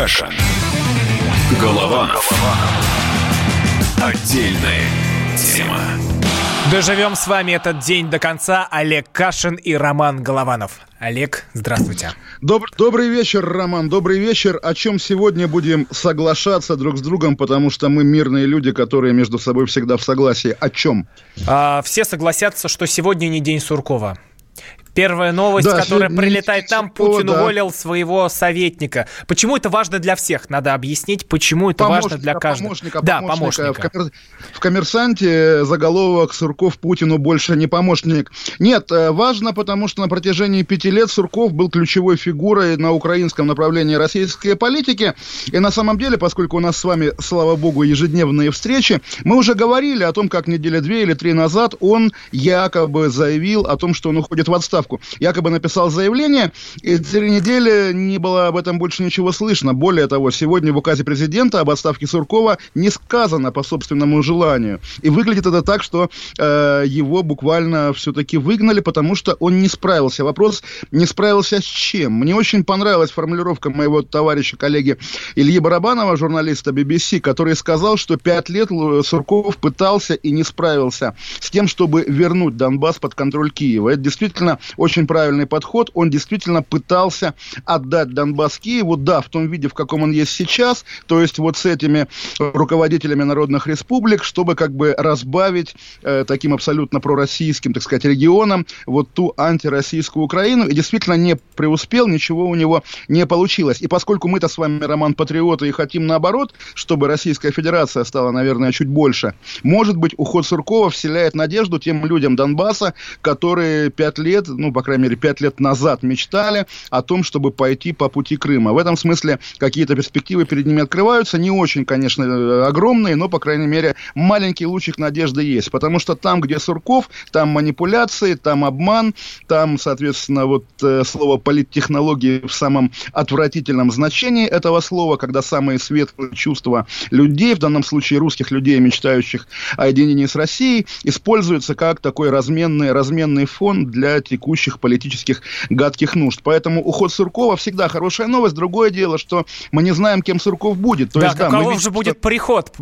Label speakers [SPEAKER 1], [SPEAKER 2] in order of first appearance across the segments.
[SPEAKER 1] Кашин. Голованов. Отдельная тема.
[SPEAKER 2] Доживем с вами этот день до конца. Олег Кашин и Роман Голованов. Олег, здравствуйте.
[SPEAKER 3] Доб- добрый вечер, Роман, добрый вечер. О чем сегодня будем соглашаться друг с другом, потому что мы мирные люди, которые между собой всегда в согласии. О чем?
[SPEAKER 2] А, все согласятся, что сегодня не день Суркова. Первая новость,
[SPEAKER 3] Да,
[SPEAKER 2] которая прилетает нам, Путин
[SPEAKER 3] да.
[SPEAKER 2] уволил своего советника. Почему это важно для всех? Надо объяснить, почему это важно для каждого.
[SPEAKER 3] Помощника,
[SPEAKER 2] да,
[SPEAKER 3] помощника.
[SPEAKER 2] помощника.
[SPEAKER 3] В, коммер- в коммерсанте заголовок Сурков Путину больше не помощник. Нет, э, важно, потому что на протяжении пяти лет Сурков был ключевой фигурой на украинском направлении российской политики. И на самом деле, поскольку у нас с вами, слава богу, ежедневные встречи, мы уже говорили о том, как недели две или три назад он якобы заявил о том, что он уходит в отставку. Якобы написал заявление, и три недели не было об этом больше ничего слышно. Более того, сегодня в указе президента об отставке Суркова не сказано по собственному желанию. И выглядит это так, что э, его буквально все-таки выгнали, потому что он не справился. Вопрос, не справился с чем? Мне очень понравилась формулировка моего товарища, коллеги Ильи Барабанова, журналиста BBC, который сказал, что пять лет Сурков пытался и не справился с тем, чтобы вернуть Донбасс под контроль Киева. Это действительно очень правильный подход. Он действительно пытался отдать Донбасс Киеву, да, в том виде, в каком он есть сейчас, то есть вот с этими руководителями народных республик, чтобы как бы разбавить э, таким абсолютно пророссийским, так сказать, регионом вот ту антироссийскую Украину, и действительно не преуспел, ничего у него не получилось. И поскольку мы-то с вами, Роман, патриоты и хотим наоборот, чтобы Российская Федерация стала, наверное, чуть больше, может быть, уход Суркова вселяет надежду тем людям Донбасса, которые пять лет, ну, по крайней мере, пять лет назад мечтали о том, чтобы пойти по пути Крыма. В этом смысле какие-то перспективы перед ними открываются, не очень, конечно, э, огромные, но, по крайней мере, маленький лучик надежды есть, потому что там, где Сурков, там манипуляции, там обман, там, соответственно, вот э, слово политтехнологии в самом отвратительном значении этого слова, когда самые светлые чувства людей, в данном случае русских людей, мечтающих о единении с Россией, используются как такой разменный, разменный фон для текущих политических гадких нужд. Поэтому уход Суркова всегда хорошая новость. Другое дело, что мы не знаем, кем Сурков будет. То
[SPEAKER 2] да,
[SPEAKER 3] есть, да, мы
[SPEAKER 2] каков
[SPEAKER 3] видим,
[SPEAKER 2] же
[SPEAKER 3] что-
[SPEAKER 2] будет приход?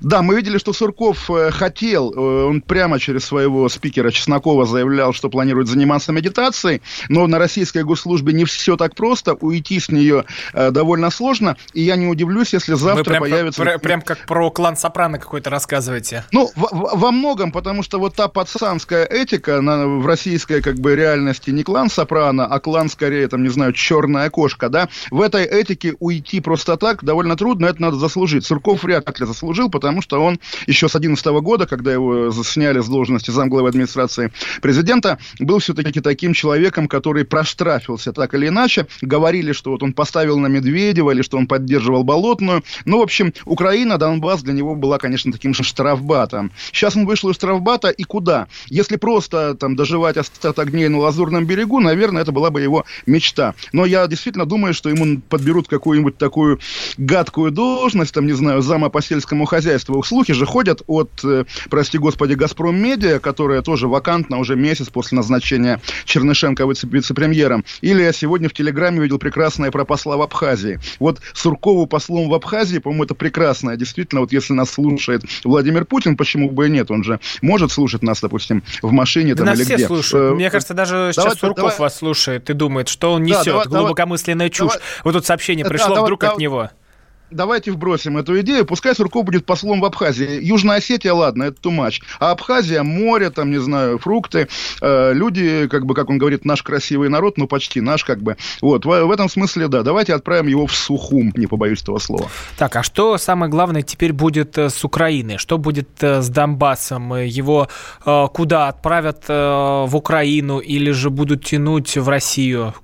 [SPEAKER 3] Да, мы видели, что Сурков э, хотел, э, он прямо через своего спикера Чеснокова заявлял, что планирует заниматься медитацией, но на российской госслужбе не все так просто, уйти с нее э, довольно сложно, и я не удивлюсь, если завтра
[SPEAKER 2] прям,
[SPEAKER 3] появится...
[SPEAKER 2] пр- прям как про клан Сопрано какой-то рассказываете.
[SPEAKER 3] Ну, в- в- во многом, потому что вот та пацанская этика на, в российской как бы реальности не клан Сопрано, а клан скорее, там, не знаю, черная кошка, да, в этой этике уйти просто так довольно трудно, это надо заслужить. Сурков вряд ли заслужил, потому что он еще с 2011 года, когда его сняли с должности замглавы администрации президента, был все-таки таким человеком, который проштрафился так или иначе. Говорили, что вот он поставил на Медведева или что он поддерживал Болотную. Ну, в общем, Украина, Донбасс для него была, конечно, таким же штрафбатом. Сейчас он вышел из штрафбата и куда? Если просто там доживать остаток дней на Лазурном берегу, наверное, это была бы его мечта. Но я действительно думаю, что ему подберут какую-нибудь такую гадкую должность, там, не знаю, зама по сельскому хозяйству. Слухи же ходят от, э, прости господи, Газпром Медиа, которая тоже вакантна уже месяц после назначения Чернышенко вице- вице-премьером. Или я сегодня в Телеграме видел прекрасное про посла в Абхазии. Вот Суркову послом в Абхазии, по-моему, это прекрасно. Действительно, вот если нас слушает Владимир Путин, почему бы и нет? Он же может слушать нас, допустим, в машине
[SPEAKER 2] Да
[SPEAKER 3] там,
[SPEAKER 2] нас
[SPEAKER 3] или
[SPEAKER 2] все
[SPEAKER 3] где.
[SPEAKER 2] слушают.
[SPEAKER 3] Э,
[SPEAKER 2] Мне кажется, даже
[SPEAKER 3] давай,
[SPEAKER 2] сейчас Сурков
[SPEAKER 3] давай.
[SPEAKER 2] вас слушает и думает, что он
[SPEAKER 3] Да,
[SPEAKER 2] несет.
[SPEAKER 3] давай, давай.
[SPEAKER 2] Глубокомысленная чушь.
[SPEAKER 3] Давай.
[SPEAKER 2] Вот тут сообщение
[SPEAKER 3] Да,
[SPEAKER 2] пришло
[SPEAKER 3] давай,
[SPEAKER 2] вдруг от
[SPEAKER 3] давай.
[SPEAKER 2] него.
[SPEAKER 3] Давайте вбросим эту идею. Пускай Сурков будет послом в Абхазии. Южная Осетия, ладно, это тумач. А Абхазия, море, там, не знаю, фрукты. Э, люди, как бы, как он говорит, наш красивый народ, ну, почти наш, как бы. Вот, в, в этом смысле, да, давайте отправим его в Сухум, не побоюсь этого слова.
[SPEAKER 2] Так, а что самое главное теперь будет э, с Украиной? Что будет э, с Донбассом? Э, Его э, куда отправят э, в Украину или же будут тянуть в Россию?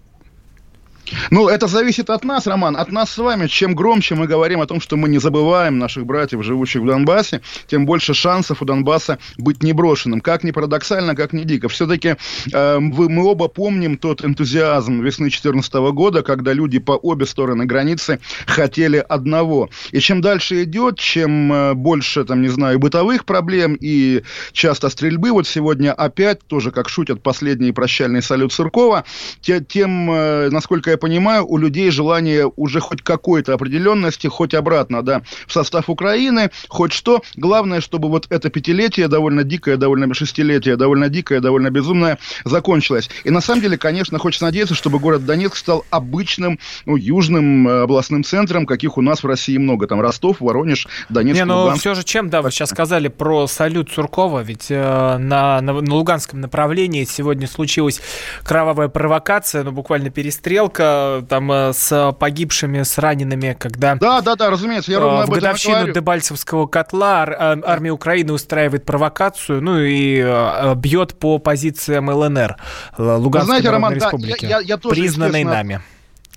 [SPEAKER 3] Ну, это зависит от нас, Роман, от нас с вами. Чем громче мы говорим о том, что мы не забываем наших братьев, живущих в Донбассе, тем больше шансов у Донбасса быть неброшенным. Как ни парадоксально, как ни дико. Все-таки э, вы, мы оба помним тот энтузиазм весны 2014 года, когда люди по обе стороны границы хотели одного. И чем дальше идет, чем э, больше, там, не знаю, бытовых проблем и часто стрельбы, вот сегодня опять, тоже как шутят, последний прощальный салют Суркова, те- тем, э, насколько я понимаю, у людей желание уже хоть какой-то определенности, хоть обратно, да, в состав Украины, хоть что. Главное, чтобы вот это пятилетие, довольно дикое, довольно шестилетие, довольно дикое, довольно безумное, закончилось. И на самом деле, конечно, хочется надеяться, чтобы город Донецк стал обычным, ну, южным э, областным центром, каких у нас в России много. Там Ростов, Воронеж, Донецк,
[SPEAKER 2] Не, ну Луганск. все же чем, да, вы сейчас сказали про салют Суркова, ведь э, на, на, на Луганском направлении сегодня случилась кровавая провокация, ну, буквально перестрелка там э, с погибшими, с ранеными, когда...
[SPEAKER 3] Да, да, да, разумеется, я ровно
[SPEAKER 2] в годовщину Дебальцевского котла ар- армия Украины устраивает провокацию, ну и э, бьет по позициям ЛНР, Луганской знаете, Народной Роман, Республики, да, я, я, я тоже, признанной нами.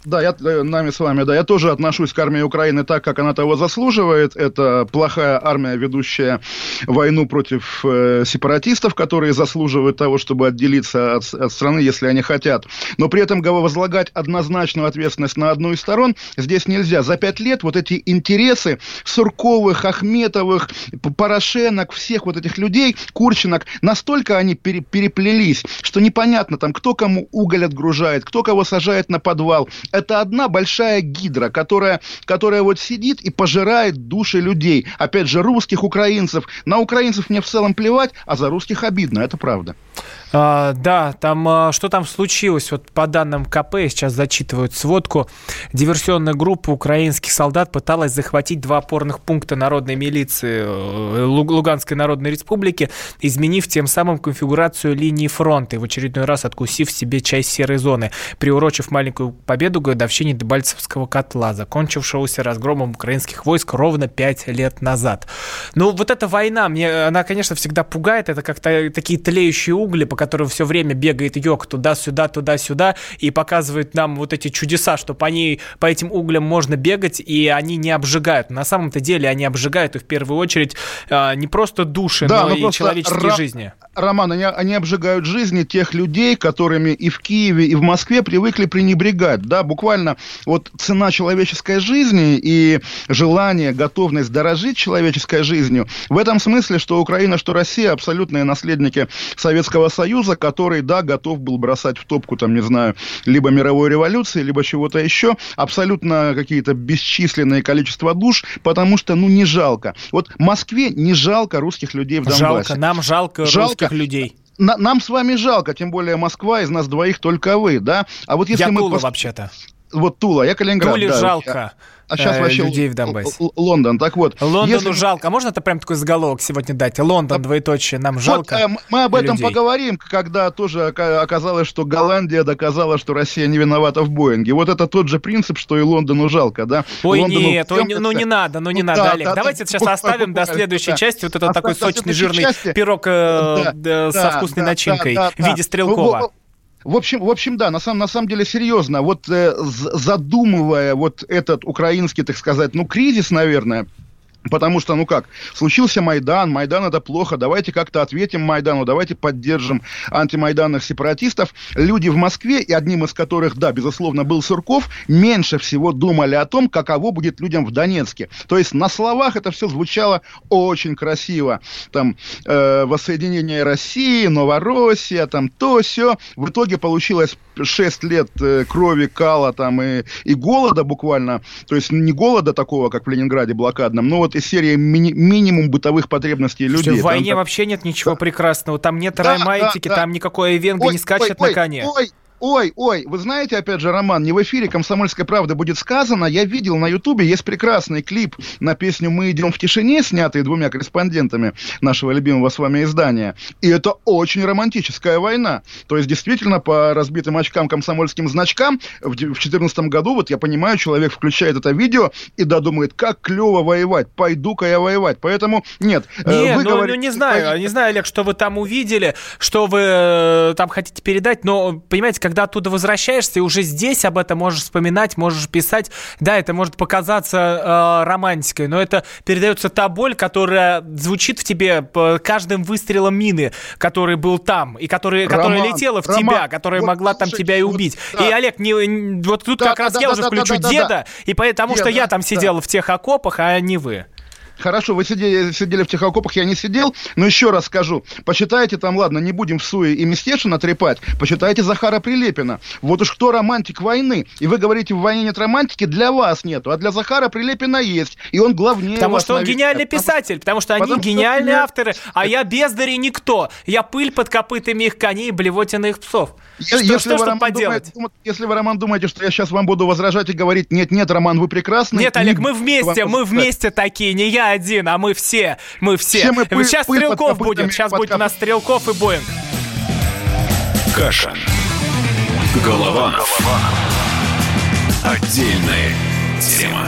[SPEAKER 3] Да, я э, нами с вами, да, я тоже отношусь к армии Украины так, как она того заслуживает. Это плохая армия, ведущая войну против э, сепаратистов, которые заслуживают того, чтобы отделиться от, от страны, если они хотят. Но при этом возлагать однозначную ответственность на одну из сторон здесь нельзя. За пять лет вот эти интересы Сурковых, Ахметовых, Порошенок, всех вот этих людей, Курчинок, настолько они пере, переплелись, что непонятно там, кто кому уголь отгружает, кто кого сажает на подвал это одна большая гидра, которая, которая вот сидит и пожирает души людей. Опять же, русских, украинцев. На украинцев мне в целом плевать, а за русских обидно, это правда.
[SPEAKER 2] А, да, там а, что там случилось? Вот по данным КП, сейчас зачитывают сводку, диверсионная группа украинских солдат пыталась захватить два опорных пункта народной милиции э, Луганской Народной Республики, изменив тем самым конфигурацию линии фронта и в очередной раз откусив себе часть серой зоны, приурочив маленькую победу годовщине Дебальцевского котла, закончившегося разгромом украинских войск ровно пять лет назад. Ну, вот эта война, мне она, конечно, всегда пугает, это как-то такие тлеющие угли, по которым все время бегает йог туда-сюда, туда-сюда, и показывает нам вот эти чудеса, что по, ней, по этим углям можно бегать, и они не обжигают. На самом-то деле они обжигают, и в первую очередь а, не просто души, да, но, но и человеческие ра- жизни.
[SPEAKER 3] Роман, они, они обжигают жизни тех людей, которыми и в Киеве, и в Москве привыкли пренебрегать. Да, буквально вот цена человеческой жизни и желание, готовность дорожить человеческой жизнью. В этом смысле, что Украина, что Россия абсолютные наследники Советского Союза, который, да, готов был бросать в топку, там, не знаю, либо мировой революции, либо чего-то еще, абсолютно какие-то бесчисленные количество душ, потому что, ну, не жалко. Вот Москве не жалко русских людей в Донбассе.
[SPEAKER 2] Жалко, нам жалко, жалко русских людей
[SPEAKER 3] на, нам с вами жалко, тем более Москва, из нас двоих только вы, да?
[SPEAKER 2] А вот если я мы... Пос... вообще-то.
[SPEAKER 3] Вот Тула, я Калининград.
[SPEAKER 2] Туле да, жалко а сейчас э, вообще людей в Донбассе.
[SPEAKER 3] Лондон, так вот.
[SPEAKER 2] Лондону если... жалко. А можно это прям такой заголовок сегодня дать? Лондон, двоеточие, нам жалко вот,
[SPEAKER 3] э, Мы об этом людей. поговорим, когда тоже оказалось, что Голландия доказала, что Россия не виновата в Боинге. Вот это тот же принцип, что и Лондону жалко, да?
[SPEAKER 2] Ой, Лондону нет, ой, ну не надо, ну не ну, надо, да, Олег. Да, Давайте да, сейчас да, оставим до следующей да. части вот этот такой сочный, жирный части. пирог э, да, со вкусной да, начинкой да, да, в виде Стрелкова.
[SPEAKER 3] В общем, в общем, да, на самом, на самом деле серьезно. Вот э, задумывая вот этот украинский, так сказать, ну, кризис, наверное, Потому что, ну как, случился Майдан, Майдан это плохо, давайте как-то ответим Майдану, давайте поддержим антимайданных сепаратистов. Люди в Москве, и одним из которых, да, безусловно, был Сурков, меньше всего думали о том, каково будет людям в Донецке. То есть на словах это все звучало очень красиво. Там э, воссоединение России, Новороссия, там то, все. В итоге получилось 6 лет э, крови, кала там и, и голода буквально. То есть не голода такого, как в Ленинграде блокадном, но вот из серии ми- минимум бытовых потребностей людей.
[SPEAKER 2] В войне там, вообще нет ничего да. прекрасного. Там нет да, раймайтики, да, да. там никакой Венга не скачет ой, на коне.
[SPEAKER 3] Ой, Ой, ой, вы знаете, опять же, Роман, не в эфире «Комсомольской правды» будет сказано. Я видел на Ютубе, есть прекрасный клип на песню «Мы идем в тишине», снятый двумя корреспондентами нашего любимого с вами издания. И это очень романтическая война. То есть, действительно, по разбитым очкам комсомольским значкам в 2014 году, вот я понимаю, человек включает это видео и да, думает, как клево воевать, пойду-ка я воевать. Поэтому нет.
[SPEAKER 2] Э, нет, вы ну, говорите, ну не знаю, не знаю, Олег, что вы там увидели, что вы э, там хотите передать, но, понимаете, когда оттуда возвращаешься, и уже здесь об этом можешь вспоминать, можешь писать. Да, это может показаться э, романтикой, но это передается та боль, которая звучит в тебе каждым выстрелом мины, который был там, и который, Роман, которая летела в Роман, тебя, которая вот, могла там тебя и убить. Вот, да. И, Олег, не, вот тут да, как да, раз да, я да, уже да, включу да, деда, да, и потому деда, что я там сидел да. в тех окопах, а не вы.
[SPEAKER 3] Хорошо, вы сидели, сидели в тех окопах, я не сидел, но еще раз скажу. Почитайте там, ладно, не будем в Суе и Местешина трепать, почитайте Захара Прилепина. Вот уж кто романтик войны. И вы говорите, в войне нет романтики, для вас нету, а для Захара Прилепина есть. И он главнее
[SPEAKER 2] Потому что он гениальный писатель, потому что они потому гениальные что... авторы, а я бездари никто. Я пыль под копытами их коней, блевотина их псов.
[SPEAKER 3] Что, если, что, вы, Роман, поделать? Думаете, если вы, Роман, думаете, что я сейчас вам буду возражать и говорить, нет, нет, Роман, вы прекрасный.
[SPEAKER 2] Нет, Олег, мы вместе, мы вместе такие, не я один, а мы все, мы все. все мы пыль, сейчас пыль Стрелков будет, сейчас будет у нас Стрелков и Боинг.
[SPEAKER 1] Каша. Голова. Голова. Отдельная тема.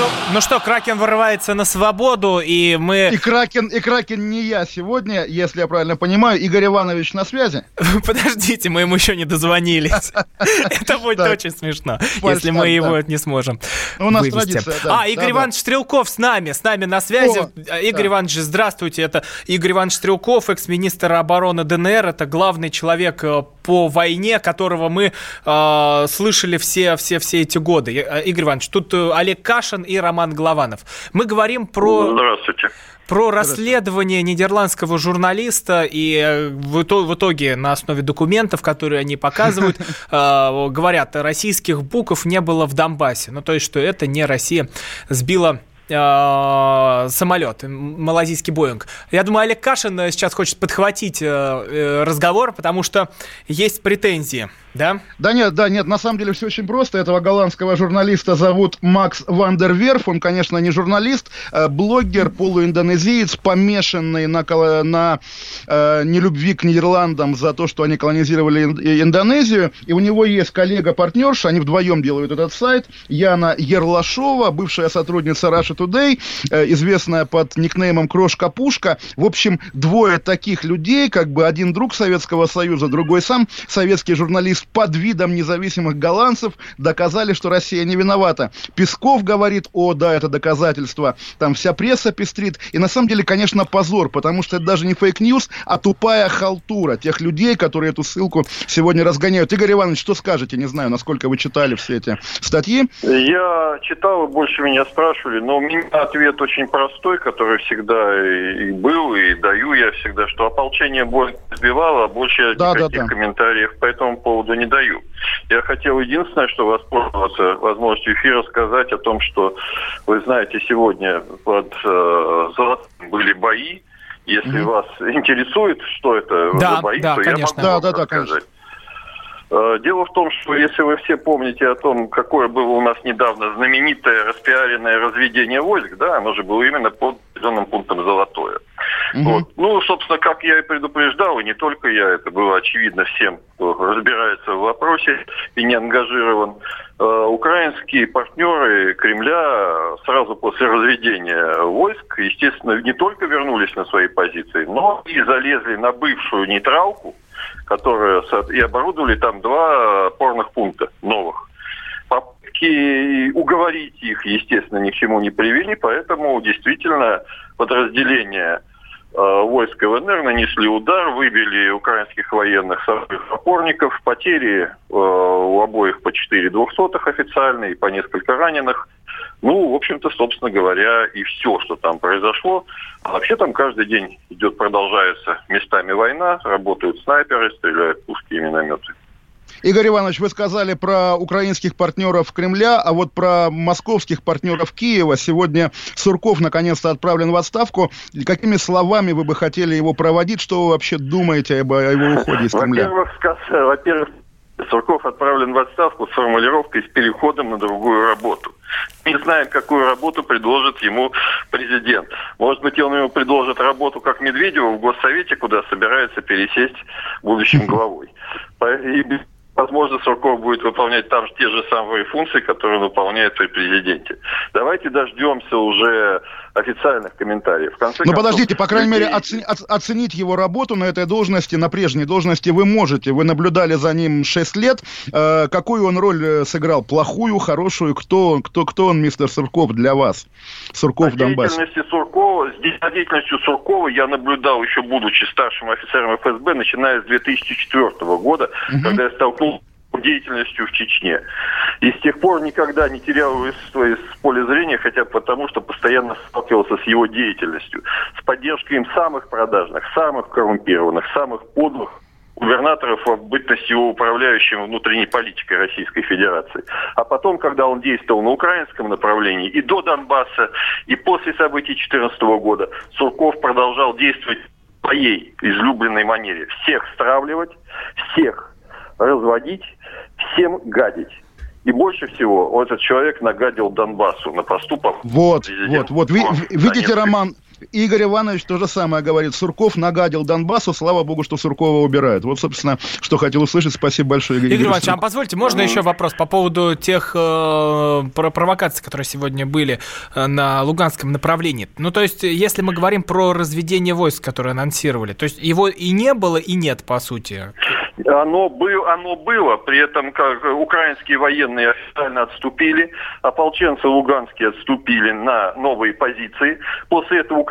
[SPEAKER 2] Ну, ну что, Кракен вырывается на свободу, и мы...
[SPEAKER 3] И Кракен, и Кракен не я сегодня, если я правильно понимаю. Игорь Иванович на связи?
[SPEAKER 2] Подождите, мы ему еще не дозвонились. Это будет очень смешно, если мы его не сможем
[SPEAKER 3] У нас традиция,
[SPEAKER 2] А, Игорь Иванович Стрелков с нами, с нами на связи. Игорь Иванович, здравствуйте. Это Игорь Иванович Стрелков, экс-министр обороны ДНР. Это главный человек э, по войне, которого мы э, слышали все, все, все эти годы. Э, Игорь Иванович, тут Олег Кашин и Роман Голованов. Мы говорим про...
[SPEAKER 4] Здравствуйте
[SPEAKER 2] про расследование нидерландского журналиста и э, в итоге на основе документов, которые они показывают, э, говорят, российских букв не было в Донбассе. Ну, то есть, что это не Россия сбила э, самолет, малазийский Боинг. Я думаю, Олег Кашин сейчас хочет подхватить разговор, потому что есть претензии да?
[SPEAKER 3] Да нет, да нет, на самом деле все очень просто. Этого голландского журналиста зовут Макс Вандерверф. Он, конечно, не журналист, а блогер, полуиндонезиец, помешанный на, на э, нелюбви к Нидерландам за то, что они колонизировали Индонезию. И у него есть коллега-партнерша, они вдвоем делают этот сайт, Яна Ерлашова, бывшая сотрудница Russia Today, э, известная под никнеймом Крошка-Пушка. В общем, двое таких людей, как бы один друг Советского Союза, другой сам советский журналист, под видом независимых голландцев доказали, что Россия не виновата. Песков говорит, о, да, это доказательство. Там вся пресса пестрит. И на самом деле, конечно, позор, потому что это даже не fake news, а тупая халтура тех людей, которые эту ссылку сегодня разгоняют. Игорь Иванович, что скажете? Не знаю, насколько вы читали все эти статьи.
[SPEAKER 4] Я читал, и больше меня спрашивали, но у меня ответ очень простой, который всегда и был, и даю я всегда, что ополчение больше сбивало, а больше да, никаких да, да. комментариев по этому поводу поводу не даю. Я хотел единственное, что воспользоваться возможностью эфира сказать о том, что вы знаете, сегодня под э, Золотым были бои. Если mm-hmm. вас интересует, что это
[SPEAKER 2] да, за бои, да, то конечно.
[SPEAKER 4] я могу да, да, рассказать. Да, Дело в том, что если вы все помните о том, какое было у нас недавно знаменитое распиаренное разведение войск, да, оно же было именно под определенным пунктом «Золотое». Угу. Вот. Ну, собственно, как я и предупреждал, и не только я, это было очевидно всем, кто разбирается в вопросе и не ангажирован. Э, украинские партнеры Кремля сразу после разведения войск, естественно, не только вернулись на свои позиции, но и залезли на бывшую нейтралку, которая и оборудовали там два опорных пункта новых попытки уговорить их, естественно, ни к чему не привели, поэтому действительно подразделения э, войск ВНР нанесли удар, выбили украинских военных с опорников, потери э, у обоих по 4 двухсотых официально и по несколько раненых. Ну, в общем-то, собственно говоря, и все, что там произошло. А вообще там каждый день идет, продолжается местами война, работают снайперы, стреляют пушки и минометы.
[SPEAKER 3] Игорь Иванович, вы сказали про украинских партнеров Кремля, а вот про московских партнеров Киева. Сегодня Сурков наконец-то отправлен в отставку. Какими словами вы бы хотели его проводить? Что вы вообще думаете об его уходе из Кремля?
[SPEAKER 4] Во-первых, во-первых, Сурков отправлен в отставку с формулировкой с переходом на другую работу. Не знаем, какую работу предложит ему президент. Может быть, он ему предложит работу, как Медведеву в Госсовете, куда собирается пересесть будущим главой. И возможно, Сурков будет выполнять там те же самые функции, которые он выполняет при президенте. Давайте дождемся уже официальных комментариев. В
[SPEAKER 3] конце ну, подождите, по крайней людей... мере, оцени, оценить его работу на этой должности, на прежней должности вы можете. Вы наблюдали за ним 6 лет. Э, какую он роль э, сыграл? Плохую, хорошую? Кто, кто, кто он, мистер Сурков, для вас?
[SPEAKER 4] Сурков в Донбассе. Деятельности Суркова, за деятельностью Суркова я наблюдал еще будучи старшим офицером ФСБ, начиная с 2004 года, угу. когда я столкнулся деятельностью в Чечне. И с тех пор никогда не терял из, из поля зрения, хотя потому, что постоянно сталкивался с его деятельностью, с поддержкой им самых продажных, самых коррумпированных, самых подлых губернаторов в бытности его управляющим внутренней политикой Российской Федерации. А потом, когда он действовал на украинском направлении и до Донбасса, и после событий 2014 года, Сурков продолжал действовать в своей излюбленной манере. Всех стравливать, всех разводить, всем гадить. И больше всего этот человек нагадил Донбассу на поступок.
[SPEAKER 3] Вот, вот, вот. Ви, видите, Роман, Игорь Иванович то же самое говорит. Сурков нагадил Донбассу, слава богу, что Суркова убирают. Вот, собственно, что хотел услышать. Спасибо большое,
[SPEAKER 2] Игорь, Игорь Иванович. А позвольте, можно еще вопрос по поводу тех э, провокаций, которые сегодня были э, на Луганском направлении? Ну, то есть, если мы говорим про разведение войск, которые анонсировали, то есть его и не было, и нет, по сути.
[SPEAKER 4] Оно, был, оно было, при этом как украинские военные официально отступили, ополченцы луганские отступили на новые позиции. После этого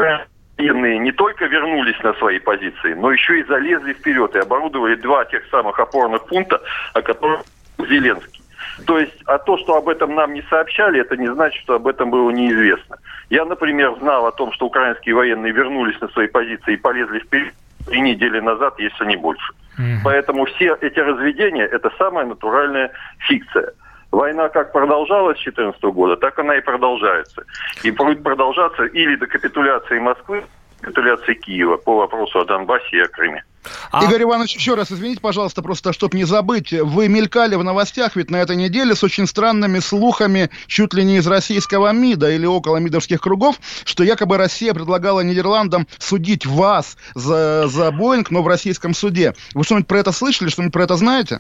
[SPEAKER 4] военные не только вернулись на свои позиции, но еще и залезли вперед и оборудовали два тех самых опорных пункта, о которых Зеленский. То есть, а то, что об этом нам не сообщали, это не значит, что об этом было неизвестно. Я, например, знал о том, что украинские военные вернулись на свои позиции и полезли вперед три недели назад, если не больше. Mm-hmm. Поэтому все эти разведения – это самая натуральная фикция. Война как продолжалась с 2014 года, так она и продолжается. И будет продолжаться или до капитуляции Москвы, капитуляции Киева по вопросу о Донбассе и о Крыме.
[SPEAKER 3] А... Игорь Иванович, еще раз извините, пожалуйста, просто чтобы не забыть, вы мелькали в новостях ведь на этой неделе с очень странными слухами чуть ли не из российского МИДа или около МИДовских кругов, что якобы Россия предлагала Нидерландам судить вас за, за Боинг, но в российском суде. Вы что-нибудь про это слышали, что-нибудь про это знаете?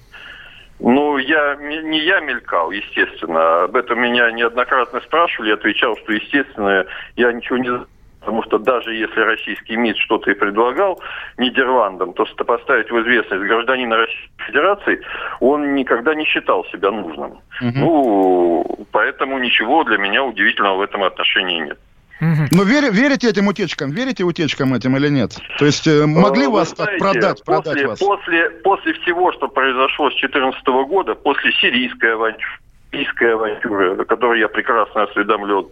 [SPEAKER 4] Ну, я, не я мелькал, естественно. Об этом меня неоднократно спрашивали. Я отвечал, что, естественно, я ничего не Потому что даже если российский МИД что-то и предлагал Нидерландам, то поставить в известность гражданина Российской Федерации он никогда не считал себя нужным. Угу. Ну, поэтому ничего для меня удивительного в этом отношении нет.
[SPEAKER 3] Но вер, верите этим утечкам? Верите утечкам этим или нет? То есть э, могли Вы вас знаете, так продать,
[SPEAKER 4] после,
[SPEAKER 3] продать вас?
[SPEAKER 4] После, после всего, что произошло с 2014 года, после сирийской авантюры, сирийской авантюры, о которой я прекрасно осведомлен,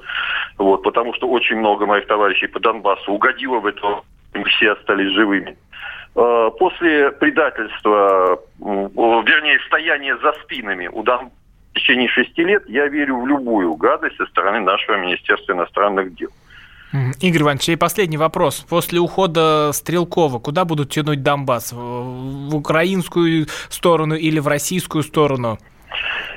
[SPEAKER 4] вот, потому что очень много моих товарищей по Донбассу угодило в это, мы все остались живыми. Э, после предательства, вернее, стояния за спинами у Донбасса в течение шести лет я верю в любую гадость со стороны нашего Министерства иностранных дел.
[SPEAKER 2] Игорь Иванович, и последний вопрос. После ухода Стрелкова, куда будут тянуть Донбасс? В украинскую сторону или в российскую сторону?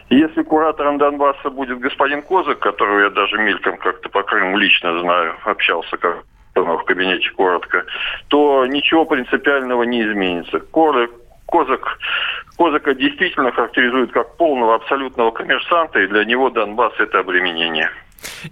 [SPEAKER 4] Если куратором Донбасса будет господин Козак, которого я даже мельком как-то по Крыму лично знаю, общался как в кабинете коротко, то ничего принципиального не изменится. Коротко Козак, Козака действительно характеризует как полного абсолютного коммерсанта, и для него Донбасс – это обременение.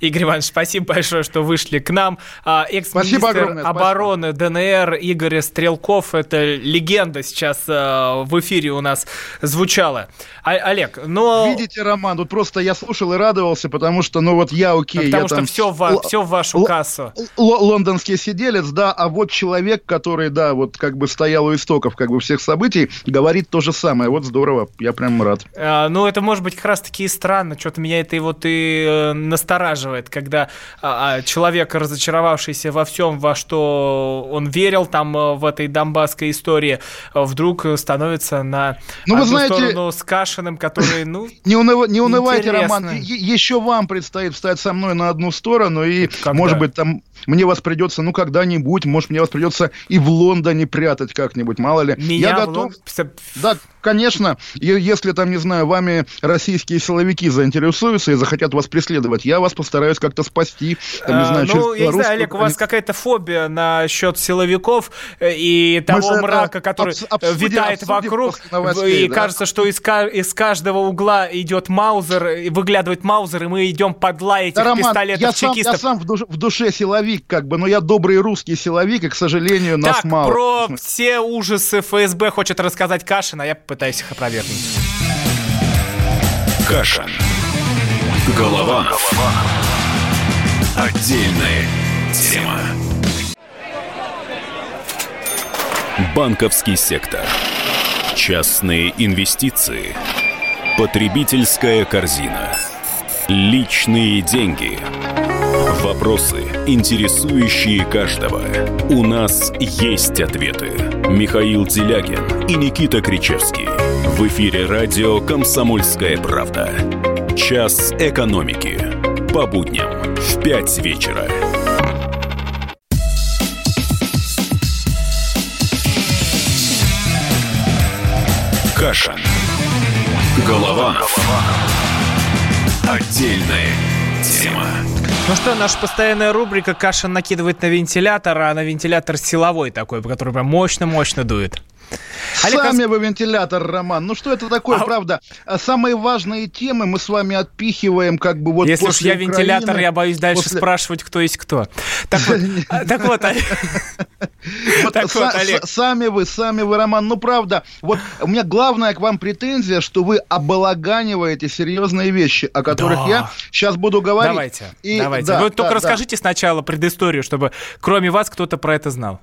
[SPEAKER 2] Игорь Иванович, спасибо большое, что вышли к нам. А, экс-министр обороны. ДНР Игорь Стрелков, это легенда сейчас а, в эфире у нас звучала. А, Олег, но...
[SPEAKER 3] Видите, Роман, тут просто я слушал и радовался, потому что, ну вот я окей.
[SPEAKER 2] Потому
[SPEAKER 3] я
[SPEAKER 2] что там... все, в, л- все в вашу л- кассу.
[SPEAKER 3] Л- лондонский сиделец, да, а вот человек, который, да, вот как бы стоял у истоков как бы всех событий, говорит то же самое. Вот здорово, я прям рад.
[SPEAKER 2] А, ну, это может быть как раз-таки и странно, что-то меня это и вот и э, настораживает настораживает, когда а, а, человек, разочаровавшийся во всем, во что он верил там э, в этой донбасской истории, э, вдруг становится на
[SPEAKER 3] ну, вы знаете,
[SPEAKER 2] сторону с Кашиным, который, ну,
[SPEAKER 3] Не, уныв... не унывайте, Роман, еще вам предстоит встать со мной на одну сторону, и, когда? может быть, там мне вас придется, ну, когда-нибудь, может, мне вас придется и в Лондоне прятать как-нибудь, мало ли.
[SPEAKER 2] Меня
[SPEAKER 3] Я готов... Лон... Да, конечно, если там, не знаю, вами российские силовики заинтересуются и захотят вас преследовать, я вас стараюсь как-то спасти. Там,
[SPEAKER 2] не знаю, ну, я не знаю, Олег, у вас какая-то фобия насчет силовиков и того Мы мрака, который обсудим, витает обсудим вокруг, новостей, и да? кажется, что из, из каждого угла идет Маузер, выглядывает Маузер, и мы идем подлаять да, Роман, пистолетов
[SPEAKER 3] я сам, я сам в, душе, в душе силовик, как бы, но я добрый русский силовик, и, к сожалению, нас
[SPEAKER 2] так,
[SPEAKER 3] мало.
[SPEAKER 2] про все ужасы ФСБ хочет рассказать Кашин, а я попытаюсь их опровергнуть.
[SPEAKER 1] Кашин. Голованов. Отдельная тема. Банковский сектор. Частные инвестиции. Потребительская корзина. Личные деньги. Вопросы, интересующие каждого. У нас есть ответы. Михаил Делягин и Никита Кричевский. В эфире радио «Комсомольская правда». Час экономики. По будням в 5 вечера. Каша. Голованов. Отдельная тема.
[SPEAKER 2] Ну что, наша постоянная рубрика «Каша накидывает на вентилятор», а на вентилятор силовой такой, который прям мощно-мощно дует.
[SPEAKER 3] Олег, Сами вы вентилятор, Роман. Ну что это такое, а... правда? А самые важные темы мы с вами отпихиваем как бы вот
[SPEAKER 2] Если уж я Украины, вентилятор, я боюсь дальше после... спрашивать, кто есть кто. Так вот, так вот,
[SPEAKER 3] Сами вы, сами вы, Роман. Ну правда, вот у меня главная к вам претензия, что вы обалаганиваете серьезные вещи, о которых я сейчас буду говорить.
[SPEAKER 2] Давайте, давайте. Вы только расскажите сначала предысторию, чтобы кроме вас кто-то про это знал.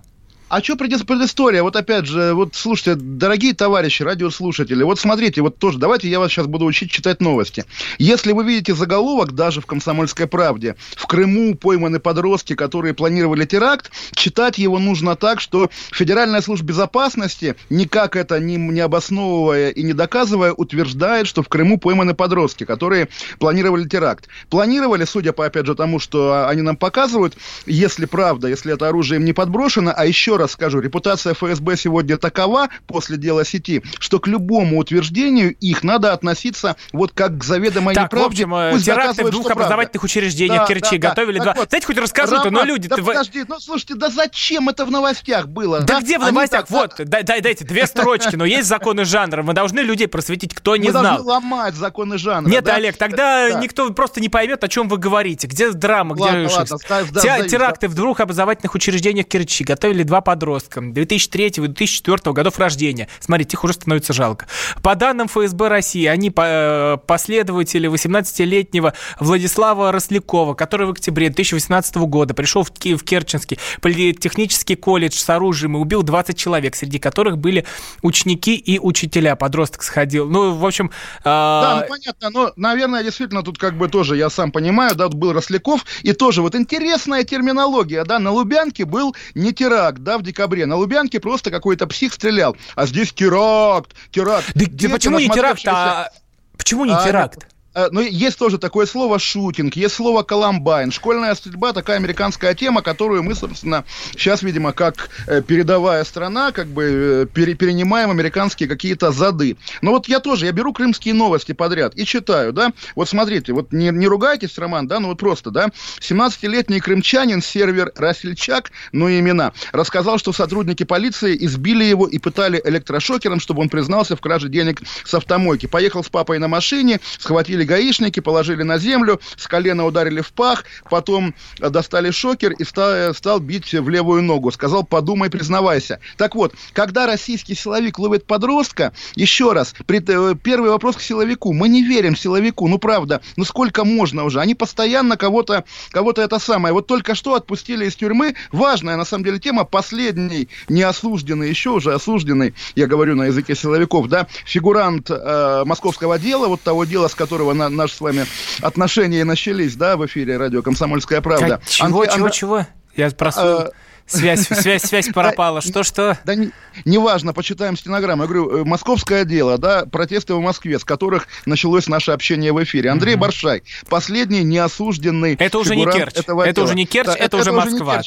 [SPEAKER 3] А что предыстория? Вот опять же, вот слушайте, дорогие товарищи, радиослушатели, вот смотрите, вот тоже, давайте я вас сейчас буду учить читать новости. Если вы видите заголовок даже в «Комсомольской правде», в Крыму пойманы подростки, которые планировали теракт, читать его нужно так, что Федеральная служба безопасности, никак это не, не обосновывая и не доказывая, утверждает, что в Крыму пойманы подростки, которые планировали теракт. Планировали, судя по, опять же, тому, что они нам показывают, если правда, если это оружие им не подброшено, а еще раз скажу, репутация ФСБ сегодня такова после дела сети, что к любому утверждению их надо относиться вот как к заведомой
[SPEAKER 2] так, неправде. в общем, Пусть теракты в двух образовательных учреждениях да, Керчи да, готовили да. два. Вот, Знаете, хоть расскажу-то, но люди...
[SPEAKER 3] Да подожди, ну слушайте, да зачем это в новостях было?
[SPEAKER 2] Да, да? где в новостях? Они вот, дай, дай, дайте две строчки, но есть законы жанра. Мы должны людей просветить, кто не
[SPEAKER 3] Мы
[SPEAKER 2] знал. Мы
[SPEAKER 3] должны ломать законы жанра.
[SPEAKER 2] Нет, да? Олег, тогда да. никто просто не поймет, о чем вы говорите. Где драма, ладно, где ладно, да, Теракты да. в двух образовательных учреждениях Керчи готовили два подростка. 2003-2004 годов рождения. Смотрите, их уже становится жалко. По данным ФСБ России, они э, последователи 18-летнего Владислава Рослякова, который в октябре 2018 года пришел в Киев, в Керченский политехнический колледж с оружием и убил 20 человек, среди которых были ученики и учителя. Подросток сходил. Ну, в общем...
[SPEAKER 3] Э... Да, ну понятно, но, наверное, действительно тут как бы тоже, я сам понимаю, да, был Росляков, и тоже вот интересная терминология, да, на Лубянке был не теракт, да, в декабре, на Лубянке Лубянке просто какой-то псих стрелял. А здесь теракт, теракт.
[SPEAKER 2] Да, да почему не теракт, а... Почему не а, теракт?
[SPEAKER 3] Э, но есть тоже такое слово шутинг, есть слово коломбайн. Школьная стрельба такая американская тема, которую мы, собственно, сейчас, видимо, как э, передовая страна, как бы э, пере, перенимаем американские какие-то зады. Но вот я тоже, я беру крымские новости подряд и читаю, да. Вот смотрите, вот не, не ругайтесь, Роман, да, ну вот просто, да. 17-летний крымчанин, сервер Расельчак, ну и имена, рассказал, что сотрудники полиции избили его и пытали электрошокером, чтобы он признался в краже денег с автомойки. Поехал с папой на машине, схватили гаишники, положили на землю, с колена ударили в пах, потом э, достали шокер и стал, стал бить в левую ногу. Сказал, подумай, признавайся. Так вот, когда российский силовик ловит подростка, еще раз, пред, э, первый вопрос к силовику. Мы не верим силовику, ну правда, ну сколько можно уже? Они постоянно кого-то, кого-то это самое. Вот только что отпустили из тюрьмы. Важная, на самом деле, тема. Последний неосужденный, еще уже осужденный, я говорю на языке силовиков, да, фигурант э, московского дела, вот того дела, с которого на, наши с вами отношения начались, да, в эфире радио «Комсомольская правда».
[SPEAKER 2] Как, чего, Андрей, чего, Андр... чего? Я прослыл. Связь, связь, связь пропала. Что-что?
[SPEAKER 3] Да не, неважно, почитаем стенограмму. Я говорю, э, московское дело, да, протесты в Москве, с которых началось наше общение в эфире. Андрей Баршай, последний неосужденный
[SPEAKER 2] Это уже не Керчь. Это уже не Керчь, это уже Москва,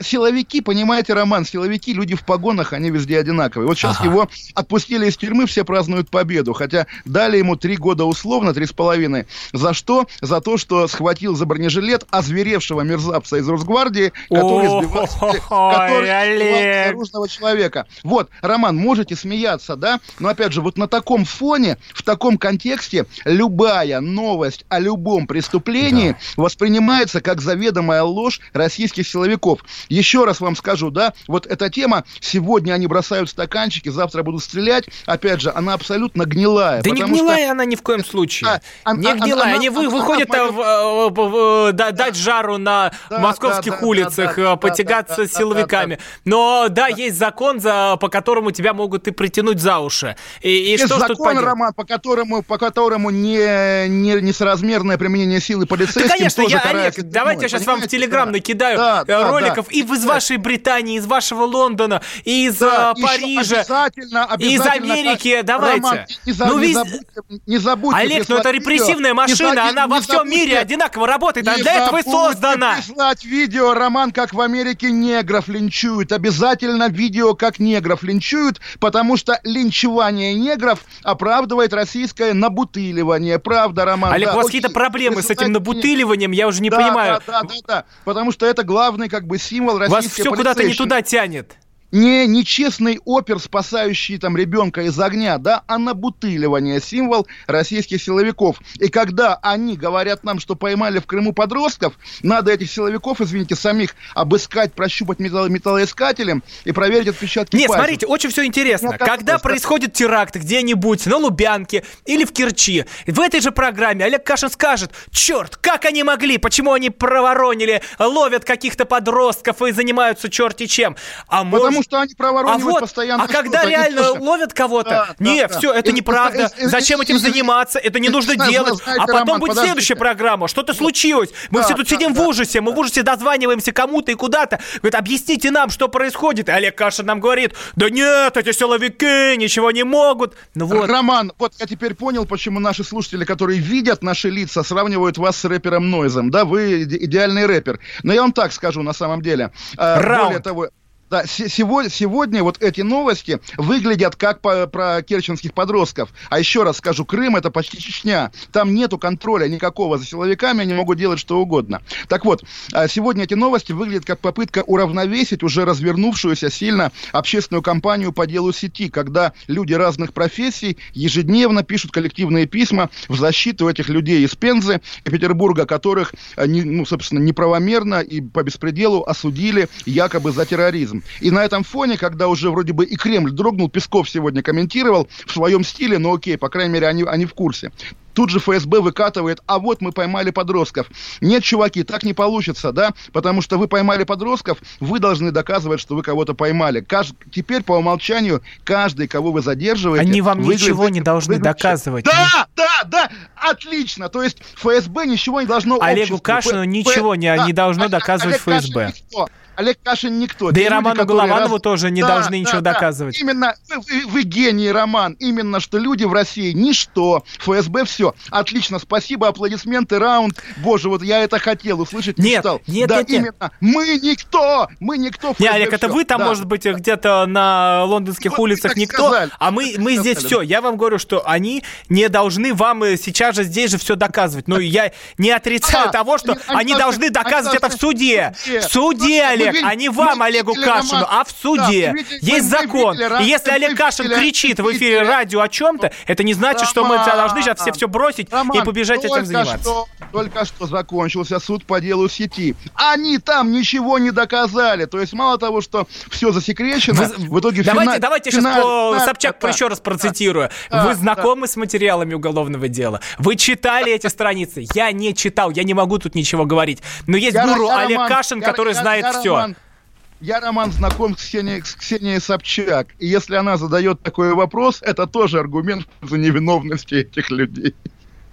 [SPEAKER 3] силовики, понимаете, Роман, силовики, люди в погонах, они везде одинаковые. Вот сейчас его отпустили из тюрьмы, все празднуют победу. Хотя дали ему три года условно, три с половиной. За что? За то, что схватил за бронежилет озверевшего мерзавца из Росгвардии, который сбивал, который
[SPEAKER 2] Олег.
[SPEAKER 3] безоружного человека. Вот, Роман, можете смеяться, да? Но опять же, вот на таком фоне, в таком контексте, любая новость о любом преступлении воспринимается как заведомая ложь российских силовиков. Еще раз вам скажу, да, вот эта тема, сегодня они бросают стаканчики, завтра будут стрелять, опять же, она абсолютно гнилая.
[SPEAKER 2] Да не
[SPEAKER 3] потому что-
[SPEAKER 2] гнилая она ни в коем случае.
[SPEAKER 3] А, а-
[SPEAKER 2] не гнилая.
[SPEAKER 3] она-
[SPEAKER 2] Они
[SPEAKER 3] она-
[SPEAKER 2] выходят
[SPEAKER 3] она-
[SPEAKER 2] а, в- в- в- да- дать жару на
[SPEAKER 3] Да,
[SPEAKER 2] московских
[SPEAKER 3] да, да,
[SPEAKER 2] улицах,
[SPEAKER 3] да, да,
[SPEAKER 2] потягаться
[SPEAKER 3] да, да,
[SPEAKER 2] с силовиками. Но да, есть закон, за, по которому тебя могут и притянуть за уши. И, и
[SPEAKER 3] Есть
[SPEAKER 2] что
[SPEAKER 3] закон,
[SPEAKER 2] поделать?
[SPEAKER 3] Роман, по которому, по которому не, не, несоразмерное применение силы
[SPEAKER 2] Да,
[SPEAKER 3] полицейским
[SPEAKER 2] конечно,
[SPEAKER 3] тоже
[SPEAKER 2] я,
[SPEAKER 3] карается
[SPEAKER 2] Олег, давайте я сейчас вам в? Телеграм
[SPEAKER 3] Да.
[SPEAKER 2] накидаю
[SPEAKER 3] Да, да,
[SPEAKER 2] роликов
[SPEAKER 3] да.
[SPEAKER 2] и из вашей Британии, из вашего Лондона, и из
[SPEAKER 3] Да,
[SPEAKER 2] э, Парижа.
[SPEAKER 3] обязательно,
[SPEAKER 2] и из
[SPEAKER 3] обязательно,
[SPEAKER 2] Америки,
[SPEAKER 3] как-
[SPEAKER 2] давайте.
[SPEAKER 3] Роман, не, за-
[SPEAKER 2] Ну,
[SPEAKER 3] не забудьте, не забудьте
[SPEAKER 2] Олег, ну это репрессивная
[SPEAKER 3] Не
[SPEAKER 2] машина,
[SPEAKER 3] заби-
[SPEAKER 2] она во
[SPEAKER 3] не
[SPEAKER 2] всем мире
[SPEAKER 3] забудьте-
[SPEAKER 2] одинаково работает, а
[SPEAKER 3] не
[SPEAKER 2] для этого и создана.
[SPEAKER 3] прислать видео, Роман, как в Америке негров линчуют. Обязательно видео, как негров линчуют, потому что линчевание негров оправдывает российское набутыливание. Правда, Роман?
[SPEAKER 2] Олег,
[SPEAKER 3] да,
[SPEAKER 2] у вас какие-то проблемы с этим набутыливанием, я уже не
[SPEAKER 3] да,
[SPEAKER 2] понимаю.
[SPEAKER 3] Да, да, да, да. Потому что это главный как бы символ российской
[SPEAKER 2] Вас все куда-то не туда тянет.
[SPEAKER 3] Не нечестный опер, спасающий там ребенка из огня, да, а набутыливание, символ российских силовиков. И когда они говорят нам, что поймали в Крыму подростков, надо этих силовиков, извините, самих обыскать, прощупать металл- металлоискателем и проверить отпечатки
[SPEAKER 2] Нет,
[SPEAKER 3] пальцев.
[SPEAKER 2] смотрите, очень все интересно.
[SPEAKER 3] Как
[SPEAKER 2] Когда
[SPEAKER 3] просто-
[SPEAKER 2] происходит теракт где-нибудь на Лубянке или в Керчи, в этой же программе Олег Кашин скажет, черт, как они могли, почему они проворонили, ловят каких-то подростков и занимаются черти чем. А
[SPEAKER 3] Потому
[SPEAKER 2] может...
[SPEAKER 3] что они
[SPEAKER 2] А
[SPEAKER 3] проворонивают
[SPEAKER 2] вот,
[SPEAKER 3] постоянно.
[SPEAKER 2] а когда реально
[SPEAKER 3] Слушай,
[SPEAKER 2] ловят кого-то,
[SPEAKER 3] Да, да,
[SPEAKER 2] нет,
[SPEAKER 3] да.
[SPEAKER 2] все, это
[SPEAKER 3] И-
[SPEAKER 2] неправда.
[SPEAKER 3] и-
[SPEAKER 2] Зачем
[SPEAKER 3] и-
[SPEAKER 2] этим заниматься? Это не нужно делать.
[SPEAKER 3] знаете,
[SPEAKER 2] А потом
[SPEAKER 3] Роман,
[SPEAKER 2] будет
[SPEAKER 3] подождите.
[SPEAKER 2] следующая программа. Что-то случилось. Мы
[SPEAKER 3] Да,
[SPEAKER 2] все тут
[SPEAKER 3] да,
[SPEAKER 2] сидим в
[SPEAKER 3] да.
[SPEAKER 2] ужасе. Мы в ужасе дозваниваемся кому-то и куда-то. Говорит, объясните нам, что происходит. И Олег Кашин нам говорит, да нет, эти силовики ничего не могут. Ну вот.
[SPEAKER 3] Роман, вот я теперь понял, почему наши слушатели, которые видят наши лица, сравнивают вас с рэпером Нойзом. Да, вы иде- идеальный рэпер. Но я вам так скажу на самом деле. А,
[SPEAKER 2] Раунд.
[SPEAKER 3] Более того, да, се- сегодня, сегодня вот эти новости выглядят как по- про керченских подростков. А еще раз скажу, Крым это почти Чечня. Там нету контроля никакого за силовиками, они могут делать что угодно. Так вот, а, сегодня эти новости выглядят как попытка уравновесить уже развернувшуюся сильно общественную кампанию по делу сети, когда люди разных профессий ежедневно пишут коллективные письма в защиту этих людей из Пензы и Петербурга, которых, не- ну, собственно, неправомерно и по беспределу осудили якобы за терроризм. И на этом фоне, когда уже вроде бы и Кремль дрогнул, Песков сегодня комментировал в своем стиле, но окей, по крайней мере, они, они в курсе. Тут же ФСБ выкатывает, а вот мы поймали подростков. Нет, чуваки, так не получится, да? Потому что вы поймали подростков, вы должны доказывать, что вы кого-то поймали. Кажд- Теперь по умолчанию каждый, кого вы задерживаете...
[SPEAKER 2] Они вам
[SPEAKER 3] выглядит-
[SPEAKER 2] ничего не должны
[SPEAKER 3] выглядит-
[SPEAKER 2] доказывать.
[SPEAKER 3] Да, да, да, отлично. То есть ФСБ ничего не должно
[SPEAKER 2] Олегу
[SPEAKER 3] обществу.
[SPEAKER 2] Кашину
[SPEAKER 3] Ф-
[SPEAKER 2] ничего не-
[SPEAKER 3] да,
[SPEAKER 2] не должно
[SPEAKER 3] Олег-
[SPEAKER 2] доказывать
[SPEAKER 3] Олег Кашин
[SPEAKER 2] ФСБ.
[SPEAKER 3] никто. Олег Кашин никто.
[SPEAKER 2] Да и
[SPEAKER 3] люди,
[SPEAKER 2] Роману
[SPEAKER 3] которые
[SPEAKER 2] Голованову
[SPEAKER 3] раз-
[SPEAKER 2] тоже не
[SPEAKER 3] Да,
[SPEAKER 2] должны
[SPEAKER 3] да,
[SPEAKER 2] ничего
[SPEAKER 3] да.
[SPEAKER 2] доказывать.
[SPEAKER 3] Именно вы, вы- гений, Роман. Именно, что люди в России ничто. ФСБ все. Отлично, спасибо, аплодисменты, раунд. Боже, вот я это хотел услышать,
[SPEAKER 2] Нет,
[SPEAKER 3] мечтал.
[SPEAKER 2] нет,
[SPEAKER 3] да,
[SPEAKER 2] нет, нет.
[SPEAKER 3] именно. Мы никто, мы никто.
[SPEAKER 2] Не,
[SPEAKER 3] ФСБ,
[SPEAKER 2] Олег, это
[SPEAKER 3] всё.
[SPEAKER 2] вы там,
[SPEAKER 3] Да.
[SPEAKER 2] может быть, где-то на лондонских
[SPEAKER 3] Вот
[SPEAKER 2] улицах никто,
[SPEAKER 3] сказали.
[SPEAKER 2] а мы, мы
[SPEAKER 3] так
[SPEAKER 2] здесь
[SPEAKER 3] сказали.
[SPEAKER 2] все. Я вам говорю, что они не должны вам э, сейчас же здесь же все доказывать. Ну, я не отрицаю
[SPEAKER 3] А,
[SPEAKER 2] того, что
[SPEAKER 3] они- они должны-
[SPEAKER 2] доказывать
[SPEAKER 3] они
[SPEAKER 2] это в суде.
[SPEAKER 3] в суде.
[SPEAKER 2] Суде,
[SPEAKER 3] Вы
[SPEAKER 2] Олег, а не вам, Олегу Кашину, а в суде. Есть закон. И если Олег Кашин кричит в эфире радио о чем-то, это не значит, что мы должны сейчас все все бросить и побежать этим заниматься.
[SPEAKER 3] Только что закончился суд по делу сети. Они там ничего не доказали. То есть мало того, что все засекречено, в итоге
[SPEAKER 2] давайте, давайте сейчас Собчак еще раз процитирую. Вы знакомы с материалами уголовного дела? Вы читали эти страницы? Я не читал, я не могу тут ничего говорить. Но есть гуру Олег Кашин, который знает все.
[SPEAKER 3] Роман, Я, Роман, знаком с Ксенией, с Ксенией Собчак. И если она задает такой вопрос, это тоже аргумент за невиновности этих людей.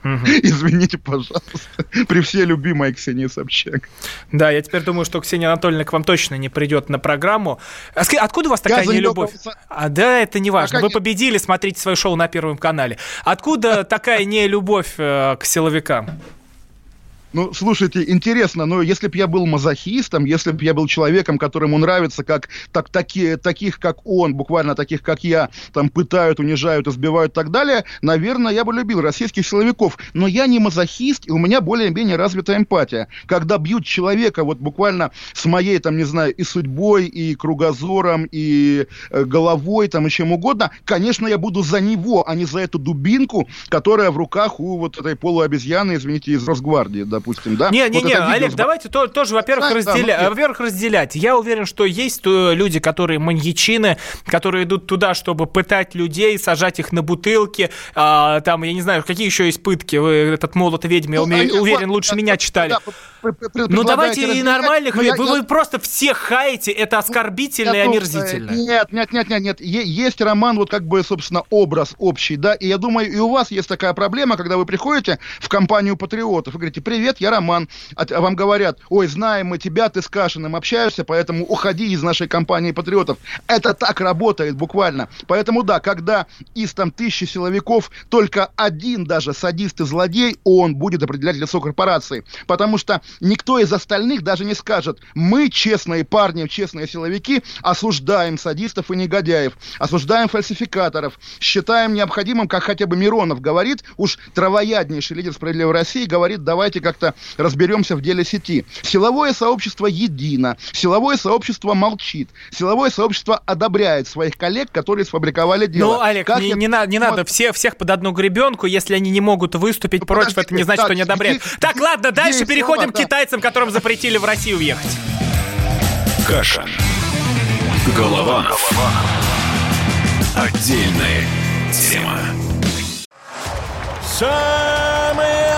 [SPEAKER 3] Извините, пожалуйста. При всей любимой Ксении Собчак.
[SPEAKER 2] Да, я теперь думаю, что Ксения Анатольевна к вам точно не придет на программу. А откуда у вас такая нелюбовь? А, да, это не важно. Вы победили, смотрите свое шоу на Первом канале. Откуда такая нелюбовь э, к силовикам?
[SPEAKER 3] Ну, слушайте, интересно, но если бы я был мазохистом, если бы я был человеком, которому нравится, как так, такие, таких, как он, буквально таких, как я, там пытают, унижают, избивают и так далее, наверное, я бы любил российских силовиков. Но я не мазохист, и у меня более-менее развитая эмпатия. Когда бьют человека вот буквально с моей, там, не знаю, и судьбой, и кругозором, и э, головой, там, и чем угодно, конечно, я буду за него, а не за эту дубинку, которая в руках у вот этой полуобезьяны, извините, из Росгвардии, да, допустим, да?
[SPEAKER 2] Не, не, вот не, Олег, с... давайте то, тоже, во-первых, да, разделя... да, во-первых, разделять. Я уверен, что есть э, люди, которые маньячины, которые идут туда, чтобы пытать людей, сажать их на бутылки, а, там, я не знаю, какие еще есть пытки. Вы этот молот ведьмы, ну, я уверен, лучше да, меня читали. Да, ну давайте и нормальных, вы, я, вы просто всех хаете, это оскорбительно я, и омерзительно.
[SPEAKER 3] Нет, нет, нет, нет, нет, есть роман, вот как бы, собственно, образ общий, да, и я думаю, и у вас есть такая проблема, когда вы приходите в компанию патриотов и говорите, привет, я Роман, а, а вам говорят, ой, знаем мы тебя, ты с Кашиным общаешься, поэтому уходи из нашей компании патриотов. Это так работает буквально. Поэтому да, когда из там тысячи силовиков только один даже садист и злодей, он будет определять лицо корпорации. Потому что никто из остальных даже не скажет, мы, честные парни, честные силовики, осуждаем садистов и негодяев, осуждаем фальсификаторов, считаем необходимым, как хотя бы Миронов говорит, уж травояднейший лидер справедливой России говорит, давайте как-то разберемся в деле сети. Силовое сообщество едино, силовое сообщество молчит, силовое сообщество одобряет своих коллег, которые сфабриковали дело.
[SPEAKER 2] Ну, Олег, как не, я... не, на, не надо все, всех под одну гребенку, если они не могут выступить ну, против, это не значит, так, что не одобряют. Иди, так, ладно, дальше иди, переходим к китайцам, которым запретили в Россию въехать.
[SPEAKER 1] Каша. Голованов. Отдельная тема.
[SPEAKER 5] Самые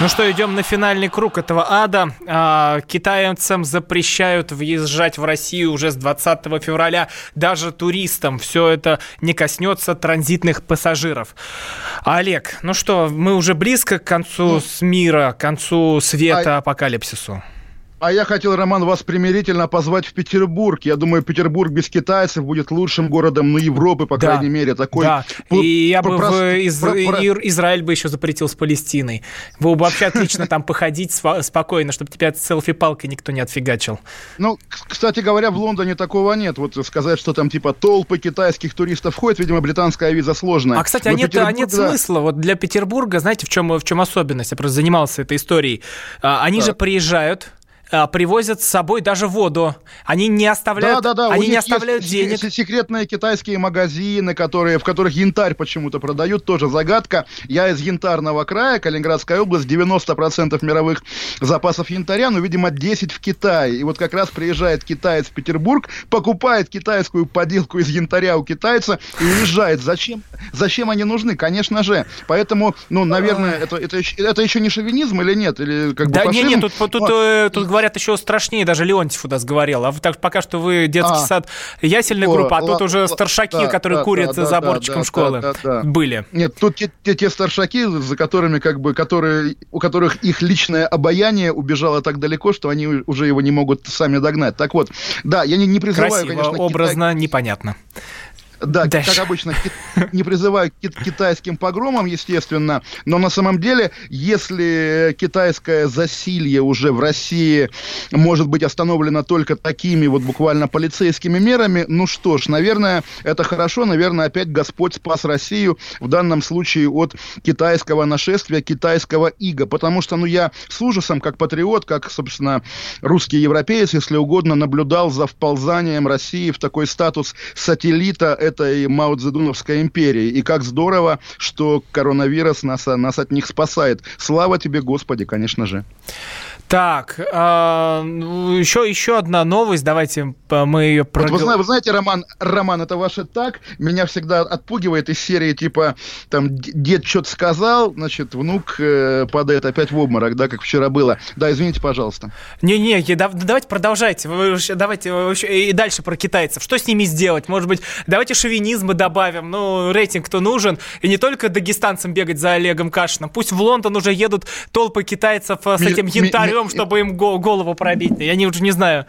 [SPEAKER 2] Ну что, идем на финальный круг этого ада. А, китайцам запрещают въезжать в Россию уже с 20 февраля. Даже туристам все это не коснется транзитных пассажиров. Олег, ну что, мы уже близко к концу ну, с мира, к концу света, а... апокалипсису.
[SPEAKER 3] А я хотел, Роман, вас примирительно позвать в Петербург. Я думаю, Петербург без китайцев будет лучшим городом ну, Европы, по да, крайней мере. Такой
[SPEAKER 2] да. И я бы про, в из, про. Израиль бы еще запретил с Палестиной. Вы бы вообще отлично там походить спокойно, чтобы тебя селфи-палкой никто не отфигачил.
[SPEAKER 3] Ну, кстати говоря, в Лондоне такого нет. Вот сказать, что там типа толпы китайских туристов ходят, видимо, британская виза сложная.
[SPEAKER 2] А, кстати, а нет, а нет да. смысла. Вот для Петербурга, знаете, в чем, в чем особенность? Я просто занимался этой историей. А, они так. же приезжают, а, привозят с собой даже воду. Они не оставляют, да, да, да. Они не оставляют денег.
[SPEAKER 3] Секретные китайские магазины, которые, в которых янтарь почему-то продают, тоже загадка. Я из янтарного края, Калининградская область, 90% мировых запасов янтаря, но, видимо, 10 в Китае. И вот как раз приезжает китаец в Петербург, покупает китайскую поделку из янтаря у китайца и уезжает. Зачем? Зачем они нужны? Конечно же. Поэтому, ну, наверное, это, это, это еще не шовинизм или нет? Или как бы
[SPEAKER 2] да, нет, нет, тут, тут, тут, э, тут говорят, еще страшнее, даже Леонтьев у нас говорил. А так пока что вы детский а. сад ясельная группа, а тут уже старшаки, да, которые да, курят да, за заборчиком да, школы, да, да, да. были.
[SPEAKER 3] Нет, тут те, те, те старшаки, за которыми как бы, которые, у которых их личное обаяние убежало так далеко, что они уже его не могут сами догнать. Так вот, да, я не, не призываю,
[SPEAKER 2] Красиво,
[SPEAKER 3] конечно,
[SPEAKER 2] образно, Китай... непонятно.
[SPEAKER 3] Да, Дальше. как обычно, не призываю к китайским погромам, естественно, но на самом деле, если китайское засилье уже в России может быть остановлено только такими вот буквально полицейскими мерами, ну что ж, наверное, это хорошо, наверное, опять Господь спас Россию в данном случае от китайского нашествия, китайского ига, потому что, ну, я с ужасом, как патриот, как, собственно, русский европеец, если угодно, наблюдал за вползанием России в такой статус сателлита этой Мао Цзэдуновской империи. И как здорово, что коронавирус нас, нас от них спасает. Слава тебе, Господи, конечно же.
[SPEAKER 2] Так, а, ну, еще, еще одна новость, давайте мы ее
[SPEAKER 3] прог... вот вы, вы знаете, Роман, Роман, это ваше так, меня всегда отпугивает из серии типа, там, дед что-то сказал, значит, внук э, падает опять в обморок, да, как вчера было. Да, извините, пожалуйста.
[SPEAKER 2] Не-не, да, давайте продолжайте, вы, давайте и дальше про китайцев. Что с ними сделать? Может быть, давайте шовинизмы добавим, ну, рейтинг-то нужен, и не только дагестанцам бегать за Олегом Кашиным, пусть в Лондон уже едут толпы китайцев э, с этим янтарем, чтобы им голову пробить. Я не, уже не знаю.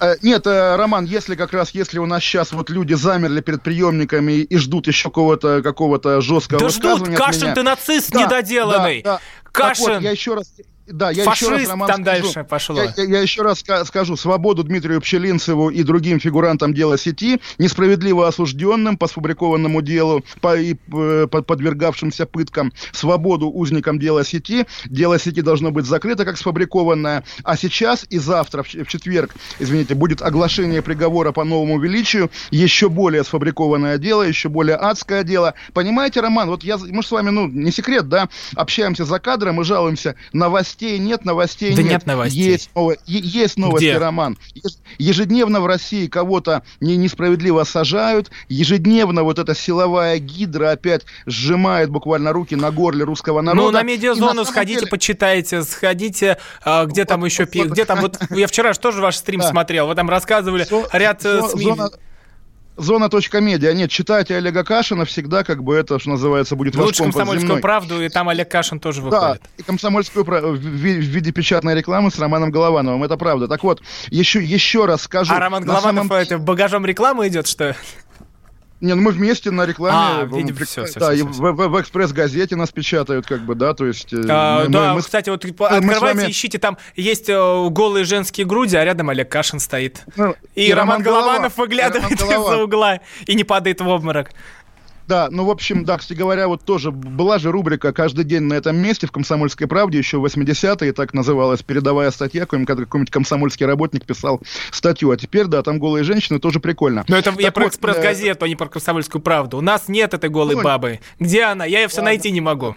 [SPEAKER 3] Э, нет, э, Роман, если как раз, если у нас сейчас вот люди замерли перед приемниками и ждут еще какого-то какого-то жесткого
[SPEAKER 2] Да ждут, Кашин, ты нацист да, недоделанный. Да, да. Кашин. Так вот,
[SPEAKER 3] я еще раз, да, я
[SPEAKER 2] Фашист
[SPEAKER 3] еще раз, Роман,
[SPEAKER 2] там
[SPEAKER 3] скажу,
[SPEAKER 2] дальше пошло.
[SPEAKER 3] Я, я, я еще раз скажу, свободу Дмитрию Пчелинцеву и другим фигурантам дела сети, несправедливо осужденным по сфабрикованному делу по, и э, по, подвергавшимся пыткам, свободу узникам дела сети. Дело сети должно быть закрыто как сфабрикованное. А сейчас и завтра, в, в четверг, извините, будет оглашение приговора по новому величию, еще более сфабрикованное дело, еще более адское дело. Понимаете, Роман, вот я, мы же с вами, ну, не секрет, да, общаемся за кадром и жалуемся новостей новостей нет, новостей
[SPEAKER 2] да
[SPEAKER 3] нет.
[SPEAKER 2] нет новостей.
[SPEAKER 3] Есть, есть новости, Где? Роман. Ежедневно в России кого-то не, несправедливо сажают, ежедневно вот эта силовая гидра опять сжимает буквально руки на горле русского народа.
[SPEAKER 2] Ну, на медиазону на сходите, деле... почитайте, сходите, а, где там еще, где там, вот я вчера же тоже ваш стрим смотрел, вы там рассказывали ряд э, СМИ
[SPEAKER 3] зона.медиа. Нет, читайте Олега Кашина всегда, как бы это, что называется, будет
[SPEAKER 2] ваш Лучше комсомольскую правду, и там Олег Кашин тоже выходит.
[SPEAKER 3] Да, и комсомольскую правду в виде печатной рекламы с Романом Головановым. Это правда. Так вот, еще, еще раз скажу.
[SPEAKER 2] А Роман Голованов самом... это багажом рекламы идет, что
[SPEAKER 3] не, ну мы вместе на рекламе.
[SPEAKER 2] А, видим, все, все,
[SPEAKER 3] да,
[SPEAKER 2] все,
[SPEAKER 3] и все. В, в, в экспресс-газете нас печатают, как бы, да, то есть...
[SPEAKER 2] Э, а, мы, да, мы, кстати, вот открывайте, вами... ищите, там есть э, голые женские груди, а рядом Олег Кашин стоит. Ну, и, и Роман, Роман Голованов выглядывает из-за угла и не падает в обморок.
[SPEAKER 3] Да, ну, в общем, да, кстати говоря, вот тоже была же рубрика «Каждый день на этом месте» в «Комсомольской правде» еще в 80-е, так называлась передовая статья, когда какой-нибудь комсомольский работник писал статью, а теперь, да, там голые женщины, тоже прикольно.
[SPEAKER 2] Но это так я про вот, «Экспресс-газету», э... а не про «Комсомольскую правду». У нас нет этой голой ну, бабы. Где она? Я ее все ладно. найти не могу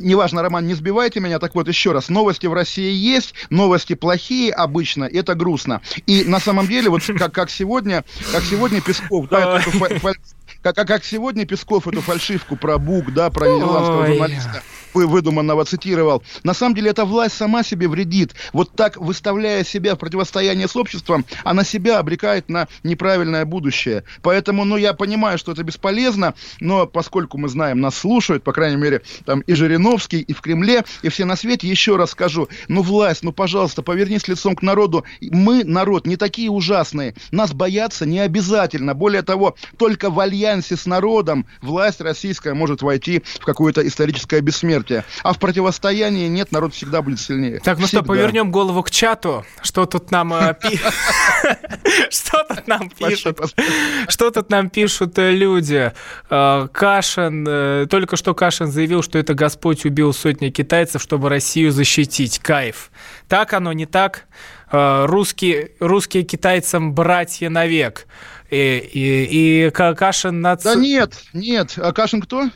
[SPEAKER 3] неважно, Роман, не сбивайте меня. Так вот, еще раз, новости в России есть, новости плохие обычно, это грустно. И на самом деле, вот как, как сегодня, как сегодня Песков, да, как, как, как сегодня Песков эту фальшивку про Бук, да, про нидерландского журналиста выдуманного цитировал. На самом деле эта власть сама себе вредит. Вот так, выставляя себя в противостояние с обществом, она себя обрекает на неправильное будущее. Поэтому, ну, я понимаю, что это бесполезно, но поскольку мы знаем, нас слушают, по крайней мере, там и Жириновский, и в Кремле, и все на свете, еще раз скажу, ну, власть, ну, пожалуйста, повернись лицом к народу. Мы, народ, не такие ужасные. Нас бояться не обязательно. Более того, только в альянсе с народом власть российская может войти в какое-то историческое бессмертие. А в противостоянии нет, народ всегда будет сильнее.
[SPEAKER 2] Так, ну
[SPEAKER 3] всегда.
[SPEAKER 2] что, повернем голову к чату. Что тут нам э, Что тут нам пишут? Что тут нам пишут э, люди? Э, Кашин, только что Кашин заявил, что это Господь убил сотни китайцев, чтобы Россию защитить. Кайф. Так оно, не так? Русские, русские китайцам братья навек. И, и, и Кашин... Нац...
[SPEAKER 3] Да нет, нет. А Кашин кто?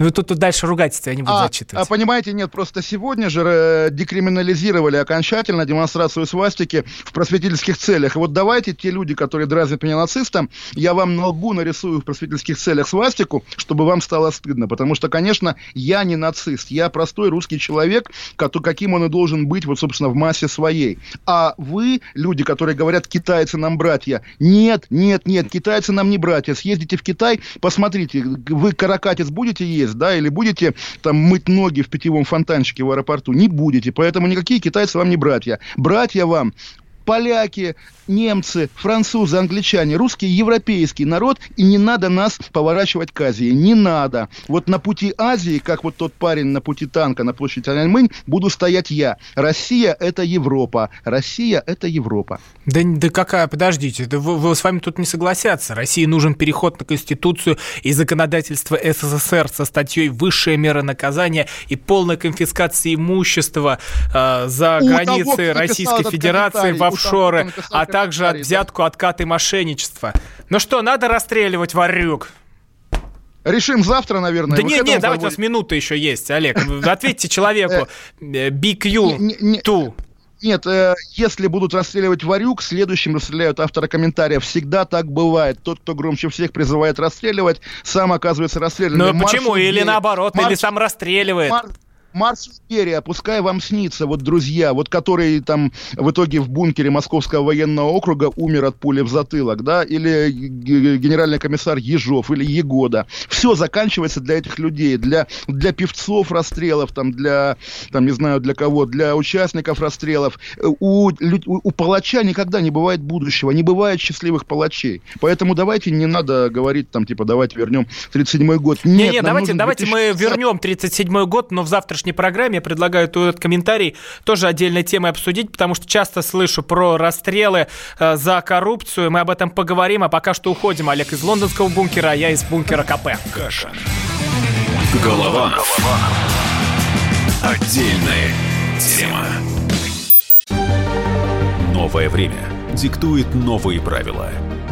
[SPEAKER 2] Ну, тут, тут дальше ругательство, я не буду а, зачитывать.
[SPEAKER 3] А понимаете, нет, просто сегодня же э, декриминализировали окончательно демонстрацию свастики в просветительских целях. И вот давайте те люди, которые дразнят меня нацистом, я вам на лбу нарисую в просветительских целях свастику, чтобы вам стало стыдно. Потому что, конечно, я не нацист, я простой русский человек, каким он и должен быть, вот, собственно, в массе своей. А вы, люди, которые говорят, китайцы нам братья, нет, нет, нет, китайцы нам не братья. Съездите в Китай, посмотрите, вы каракатец будете есть, да, или будете там мыть ноги в питьевом фонтанчике в аэропорту? Не будете. Поэтому никакие китайцы вам не братья. Братья вам поляки, немцы, французы, англичане, русский, европейский народ, и не надо нас поворачивать к Азии. Не надо. Вот на пути Азии, как вот тот парень на пути танка на площади Тяньаньмэнь, буду стоять я. Россия – это Европа. Россия – это Европа.
[SPEAKER 2] Да, да какая, подождите, да вы, вы с вами тут не согласятся. России нужен переход на Конституцию и законодательство СССР со статьей «Высшая мера наказания» и полная конфискация имущества э, за
[SPEAKER 3] У
[SPEAKER 2] границей
[SPEAKER 3] того,
[SPEAKER 2] Российской Федерации в
[SPEAKER 3] комментарий, у того,
[SPEAKER 2] офшоры, а также
[SPEAKER 3] да.
[SPEAKER 2] взятку, откат и мошенничество. Ну что, надо расстреливать варюк?
[SPEAKER 3] Решим завтра, наверное.
[SPEAKER 2] Да нет, нет, давайте, у нас минута еще есть, Олег. Ответьте человеку э, BQ
[SPEAKER 3] Не- не-
[SPEAKER 2] ту.
[SPEAKER 3] Нет, э, если будут расстреливать варюк, следующим расстреляют автора комментария. Всегда так бывает. Тот, кто громче всех призывает расстреливать, сам оказывается расстрелянным.
[SPEAKER 2] Ну почему?
[SPEAKER 3] Марш
[SPEAKER 2] Или наоборот, или
[SPEAKER 3] Марш-
[SPEAKER 2] сам расстреливает.
[SPEAKER 3] Мар- Марс Империя, пускай вам снится, вот друзья, вот который там в итоге в бункере Московского военного округа умер от пули в затылок, да, или генеральный комиссар Ежов, или Егода. Все заканчивается для этих людей, для, для певцов расстрелов, там, для, там, не знаю, для кого, для участников расстрелов. У, у, у палача никогда не бывает будущего, не бывает счастливых палачей. Поэтому давайте не надо говорить там, типа, давайте вернем 37-й год. Нет,
[SPEAKER 2] Не-не,
[SPEAKER 3] нам
[SPEAKER 2] давайте, давайте мы
[SPEAKER 3] 2060.
[SPEAKER 2] вернем 37-й год, но в завтрашней программе я предлагаю этот комментарий тоже отдельной темой обсудить, потому что часто слышу про расстрелы э, за коррупцию. Мы об этом поговорим, а пока что уходим. Олег из лондонского бункера, а я из бункера КП.
[SPEAKER 1] Кашин. Голованов. Отдельная тема. Новое время диктует новые правила.